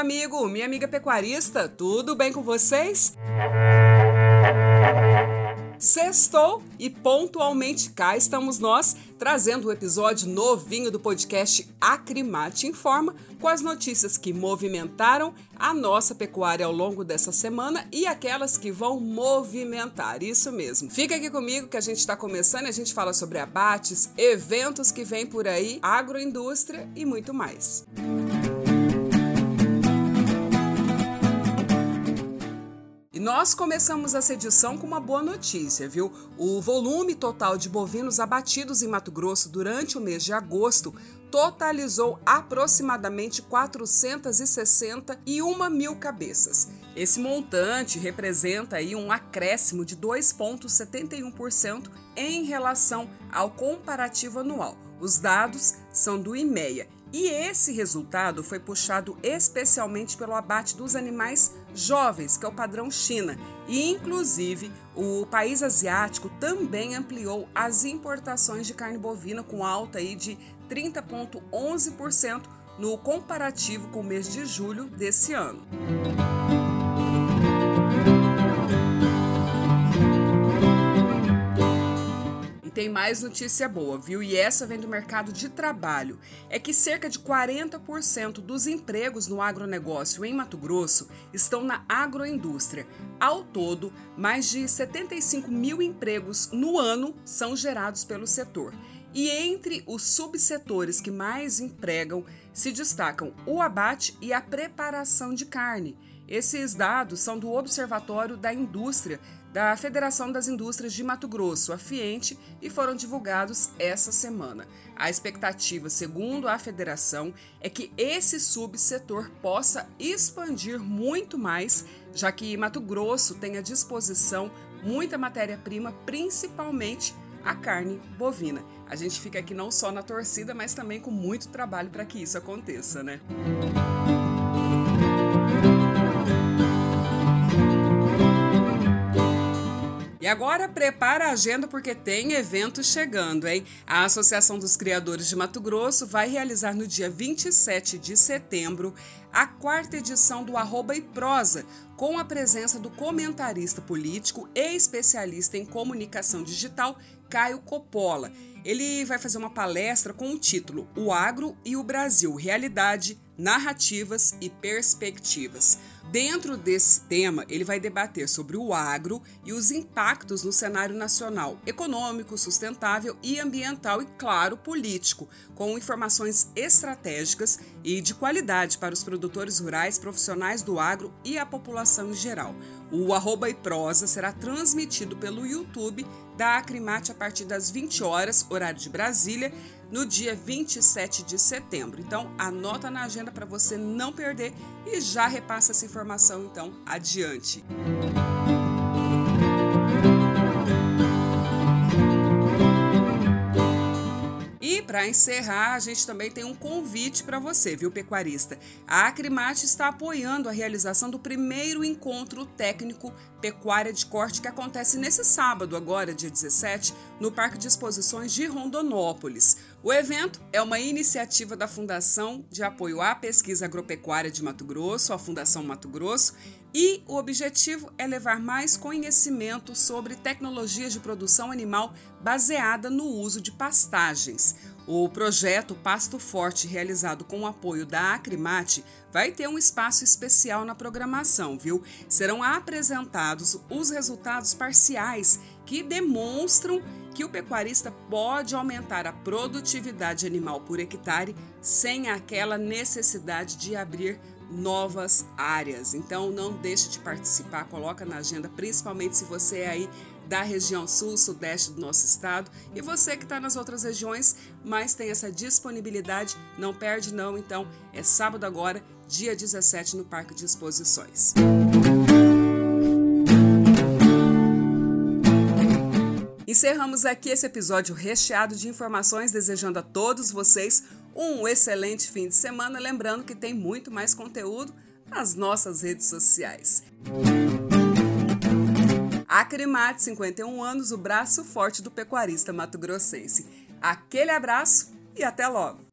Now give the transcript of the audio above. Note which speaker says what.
Speaker 1: amigo, minha amiga pecuarista, tudo bem com vocês? Sextou e pontualmente cá estamos nós, trazendo o um episódio novinho do podcast Acrimate Informa, com as notícias que movimentaram a nossa pecuária ao longo dessa semana e aquelas que vão movimentar, isso mesmo. Fica aqui comigo que a gente está começando e a gente fala sobre abates, eventos que vêm por aí, agroindústria e muito mais. Música nós começamos essa edição com uma boa notícia, viu? O volume total de bovinos abatidos em Mato Grosso durante o mês de agosto totalizou aproximadamente 461 mil cabeças. Esse montante representa aí um acréscimo de 2,71% em relação ao comparativo anual. Os dados são do IMEA e esse resultado foi puxado especialmente pelo abate dos animais jovens, que é o padrão China, e inclusive o país asiático também ampliou as importações de carne bovina com alta aí de 30,11% no comparativo com o mês de julho desse ano. Tem mais notícia boa, viu? E essa vem do mercado de trabalho. É que cerca de 40% dos empregos no agronegócio em Mato Grosso estão na agroindústria. Ao todo, mais de 75 mil empregos no ano são gerados pelo setor. E entre os subsetores que mais empregam se destacam o abate e a preparação de carne. Esses dados são do Observatório da Indústria da Federação das Indústrias de Mato Grosso, a FIENTE, e foram divulgados essa semana. A expectativa, segundo a federação, é que esse subsetor possa expandir muito mais, já que Mato Grosso tem à disposição muita matéria-prima, principalmente a carne bovina. A gente fica aqui não só na torcida, mas também com muito trabalho para que isso aconteça, né? E agora prepara a agenda porque tem evento chegando, hein? A Associação dos Criadores de Mato Grosso vai realizar no dia 27 de setembro a quarta edição do Arroba e Prosa, com a presença do comentarista político e especialista em comunicação digital Caio Coppola. Ele vai fazer uma palestra com o título O Agro e o Brasil: Realidade, Narrativas e Perspectivas. Dentro desse tema, ele vai debater sobre o agro e os impactos no cenário nacional, econômico, sustentável e ambiental e, claro, político, com informações estratégicas e de qualidade para os produtores rurais, profissionais do agro e a população em geral. O Arroba e Prosa será transmitido pelo YouTube da Acrimate a partir das 20 horas, horário de Brasília, no dia 27 de setembro. Então, anota na agenda para você não perder e já repassa essa informação então adiante. Para encerrar, a gente também tem um convite para você, viu, pecuarista? A Acrimate está apoiando a realização do primeiro encontro técnico Pecuária de Corte que acontece nesse sábado, agora, dia 17, no Parque de Exposições de Rondonópolis. O evento é uma iniciativa da Fundação de Apoio à Pesquisa Agropecuária de Mato Grosso, a Fundação Mato Grosso, e o objetivo é levar mais conhecimento sobre tecnologias de produção animal baseada no uso de pastagens. O projeto Pasto Forte, realizado com o apoio da Acrimate, vai ter um espaço especial na programação, viu? Serão apresentados os resultados parciais que demonstram que o pecuarista pode aumentar a produtividade animal por hectare sem aquela necessidade de abrir novas áreas. Então não deixe de participar, coloca na agenda, principalmente se você é aí da região sul, sudeste do nosso estado e você que está nas outras regiões, mas tem essa disponibilidade, não perde não. Então é sábado agora, dia 17 no Parque de Exposições. Encerramos aqui esse episódio recheado de informações, desejando a todos vocês um excelente fim de semana. Lembrando que tem muito mais conteúdo nas nossas redes sociais. Acrimate, 51 anos, o braço forte do pecuarista mato-grossense. Aquele abraço e até logo!